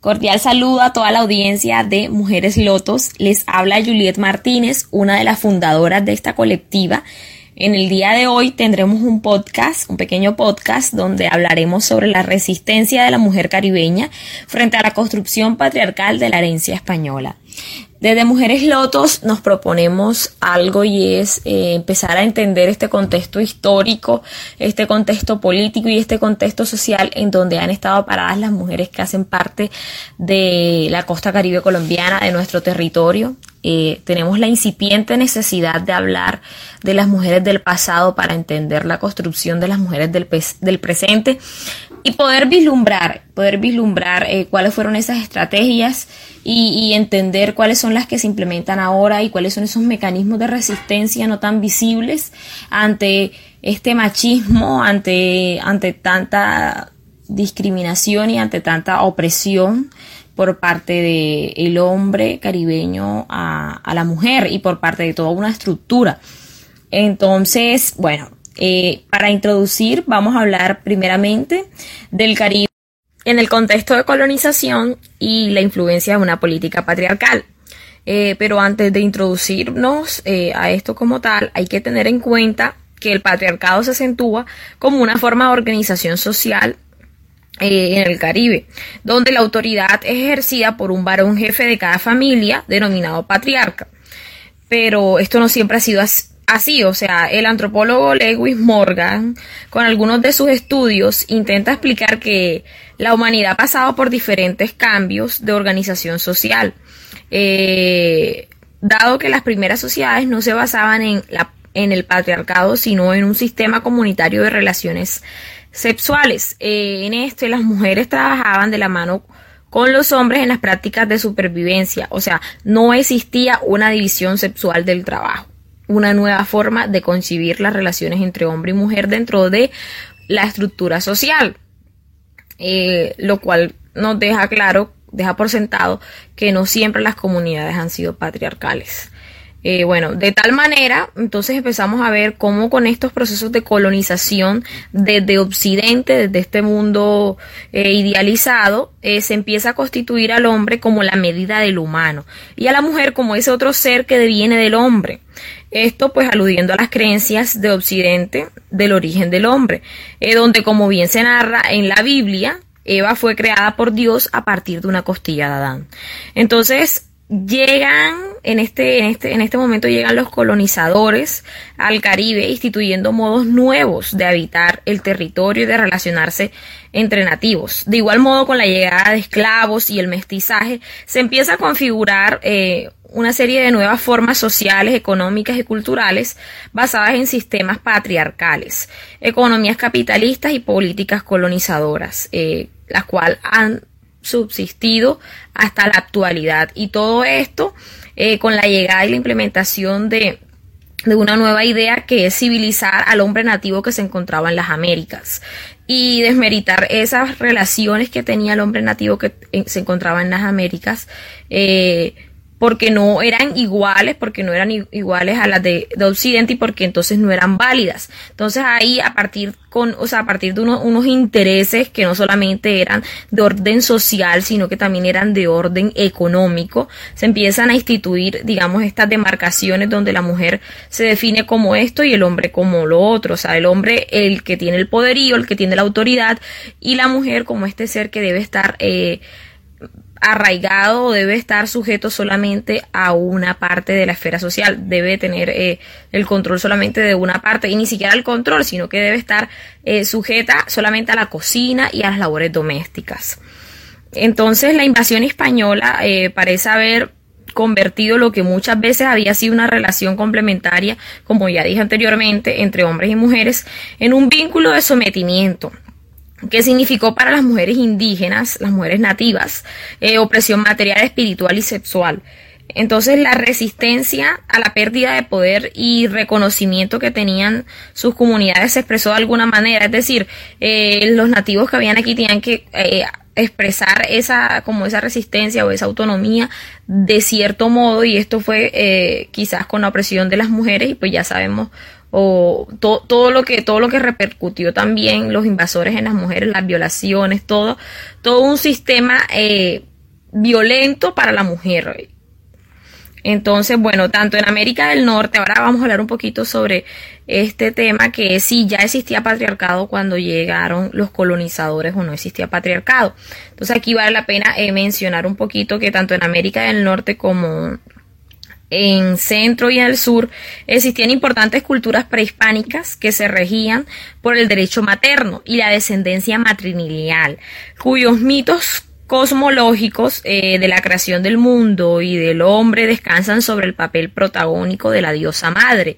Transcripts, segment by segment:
Cordial saludo a toda la audiencia de Mujeres Lotos. Les habla Juliet Martínez, una de las fundadoras de esta colectiva. En el día de hoy tendremos un podcast, un pequeño podcast, donde hablaremos sobre la resistencia de la mujer caribeña frente a la construcción patriarcal de la herencia española. Desde Mujeres Lotos nos proponemos algo y es eh, empezar a entender este contexto histórico, este contexto político y este contexto social en donde han estado paradas las mujeres que hacen parte de la costa caribe colombiana, de nuestro territorio. Eh, tenemos la incipiente necesidad de hablar de las mujeres del pasado para entender la construcción de las mujeres del, del presente y poder vislumbrar, poder vislumbrar eh, cuáles fueron esas estrategias y, entender cuáles son las que se implementan ahora y cuáles son esos mecanismos de resistencia no tan visibles ante este machismo, ante, ante tanta discriminación y ante tanta opresión por parte del el hombre caribeño a, a la mujer y por parte de toda una estructura. Entonces, bueno, eh, para introducir, vamos a hablar primeramente del Caribe en el contexto de colonización y la influencia de una política patriarcal. Eh, pero antes de introducirnos eh, a esto como tal, hay que tener en cuenta que el patriarcado se acentúa como una forma de organización social en el Caribe, donde la autoridad es ejercida por un varón jefe de cada familia, denominado patriarca. Pero esto no siempre ha sido así así, o sea, el antropólogo Lewis Morgan, con algunos de sus estudios, intenta explicar que la humanidad ha pasado por diferentes cambios de organización social. Eh, dado que las primeras sociedades no se basaban en, en el patriarcado, sino en un sistema comunitario de relaciones sexuales. Eh, en este, las mujeres trabajaban de la mano con los hombres en las prácticas de supervivencia, o sea, no existía una división sexual del trabajo una nueva forma de concebir las relaciones entre hombre y mujer dentro de la estructura social, eh, lo cual nos deja claro, deja por sentado que no siempre las comunidades han sido patriarcales. Eh, bueno, de tal manera, entonces empezamos a ver cómo con estos procesos de colonización desde Occidente, desde este mundo eh, idealizado, se empieza a constituir al hombre como la medida del humano y a la mujer como ese otro ser que deviene del hombre. Esto pues aludiendo a las creencias de Occidente del origen del hombre, eh, donde como bien se narra en la Biblia, Eva fue creada por Dios a partir de una costilla de Adán. Entonces, llegan en este, en este, en este momento llegan los colonizadores al Caribe instituyendo modos nuevos de habitar el territorio y de relacionarse entre nativos. De igual modo, con la llegada de esclavos y el mestizaje, se empieza a configurar eh, una serie de nuevas formas sociales, económicas y culturales basadas en sistemas patriarcales, economías capitalistas y políticas colonizadoras, eh, las cuales han subsistido hasta la actualidad. Y todo esto eh, con la llegada y la implementación de, de una nueva idea que es civilizar al hombre nativo que se encontraba en las Américas y desmeritar esas relaciones que tenía el hombre nativo que eh, se encontraba en las Américas. Eh, porque no eran iguales, porque no eran iguales a las de, Occidente y porque entonces no eran válidas. Entonces ahí a partir con, o sea, a partir de unos intereses que no solamente eran de orden social, sino que también eran de orden económico, se empiezan a instituir, digamos, estas demarcaciones donde la mujer se define como esto y el hombre como lo otro. O sea, el hombre el que tiene el poderío, el que tiene la autoridad y la mujer como este ser que debe estar eh, arraigado o debe estar sujeto solamente a una parte de la esfera social, debe tener eh, el control solamente de una parte y ni siquiera el control, sino que debe estar eh, sujeta solamente a la cocina y a las labores domésticas. Entonces la invasión española eh, parece haber convertido lo que muchas veces había sido una relación complementaria, como ya dije anteriormente, entre hombres y mujeres, en un vínculo de sometimiento, ¿Qué significó para las mujeres indígenas, las mujeres nativas, eh, opresión material, espiritual y sexual. Entonces la resistencia a la pérdida de poder y reconocimiento que tenían sus comunidades se expresó de alguna manera, es decir, eh, los nativos que habían aquí tenían que eh, expresar esa como esa resistencia o esa autonomía de cierto modo y esto fue quizás con la opresión de las mujeres y pues ya sabemos o todo lo que todo lo que repercutió también los invasores en las mujeres, las violaciones, todo todo un sistema eh, violento para la mujer. Entonces, bueno, tanto en América del Norte, ahora vamos a hablar un poquito sobre este tema que sí, ya existía patriarcado cuando llegaron los colonizadores o no existía patriarcado. Entonces aquí vale la pena eh, mencionar un poquito que tanto en América del Norte como en centro y en el sur existían importantes culturas prehispánicas que se regían por el derecho materno y la descendencia matrilineal, cuyos mitos cosmológicos eh, de la creación del mundo y del hombre descansan sobre el papel protagónico de la diosa madre,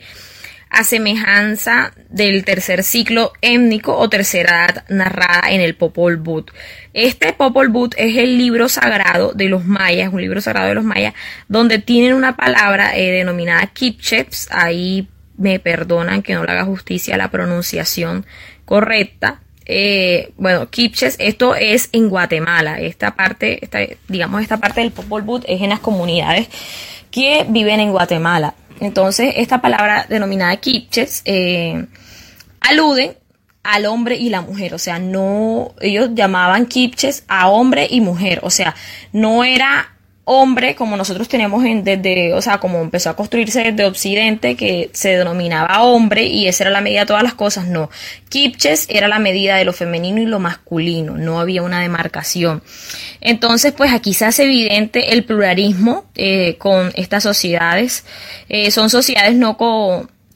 a semejanza del tercer ciclo étnico o tercera edad narrada en el Popol Vuh. Este Popol Vuh es el libro sagrado de los mayas, un libro sagrado de los mayas, donde tienen una palabra eh, denominada Kipcheps, ahí me perdonan que no le haga justicia a la pronunciación correcta, eh, bueno, Kipches, esto es en Guatemala. Esta parte, esta, digamos, esta parte del Popol Vuh es en las comunidades que viven en Guatemala. Entonces, esta palabra denominada Kipches eh, alude al hombre y la mujer, o sea, no, ellos llamaban Kipches a hombre y mujer, o sea, no era hombre, como nosotros tenemos en, desde, o sea, como empezó a construirse desde Occidente, que se denominaba hombre y esa era la medida de todas las cosas, no. Kipches era la medida de lo femenino y lo masculino, no había una demarcación. Entonces, pues aquí se hace evidente el pluralismo eh, con estas sociedades. Eh, son sociedades no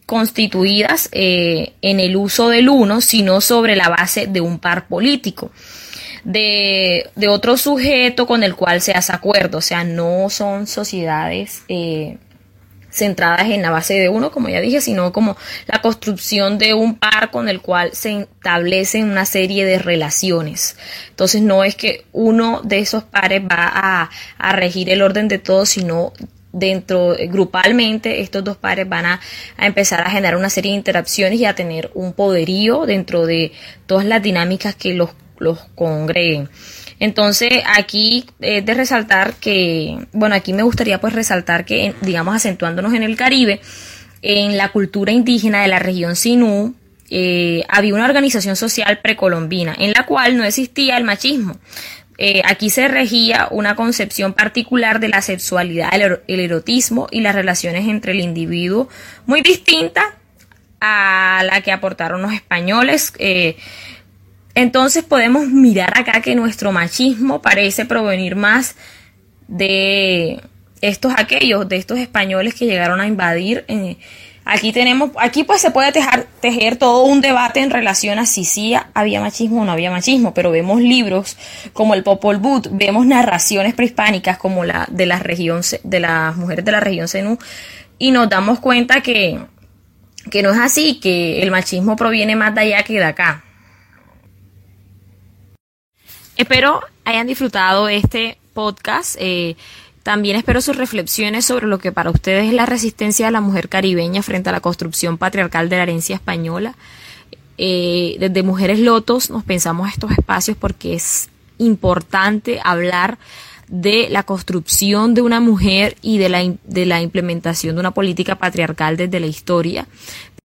constituidas eh, en el uso del uno, sino sobre la base de un par político de, de otro sujeto con el cual se hace acuerdo. O sea, no son sociedades eh, centradas en la base de uno, como ya dije, sino como la construcción de un par con el cual se establecen una serie de relaciones. Entonces no es que uno de esos pares va a, a regir el orden de todos, sino dentro, grupalmente, estos dos pares van a, a, empezar a generar una serie de interacciones y a tener un poderío dentro de todas las dinámicas que los los congreguen. Entonces, aquí es de resaltar que, bueno, aquí me gustaría pues resaltar que, digamos, acentuándonos en el Caribe, en la cultura indígena de la región Sinú, eh, había una organización social precolombina en la cual no existía el machismo. Eh, aquí se regía una concepción particular de la sexualidad, el, erotismo y las relaciones entre el individuo muy distinta a la que aportaron los españoles. Eh, entonces podemos mirar acá que nuestro machismo parece provenir más de estos aquellos, de estos españoles que llegaron a invadir. Eh, aquí tenemos, aquí pues se puede tejer, todo un debate en relación a si sí había machismo o no había machismo, pero vemos libros como el Popol Vuh, vemos narraciones prehispánicas como la de de las mujeres de la región Zenú, y nos damos cuenta que, que no es así, que el machismo proviene más de allá que de acá. Espero hayan disfrutado este podcast. Eh, también espero sus reflexiones sobre lo que para ustedes es la resistencia de la mujer caribeña frente a la construcción patriarcal de la herencia española. Eh, desde Mujeres Lotos nos pensamos estos espacios porque es importante hablar de la construcción de una mujer y de la, de la implementación de una política patriarcal desde la historia,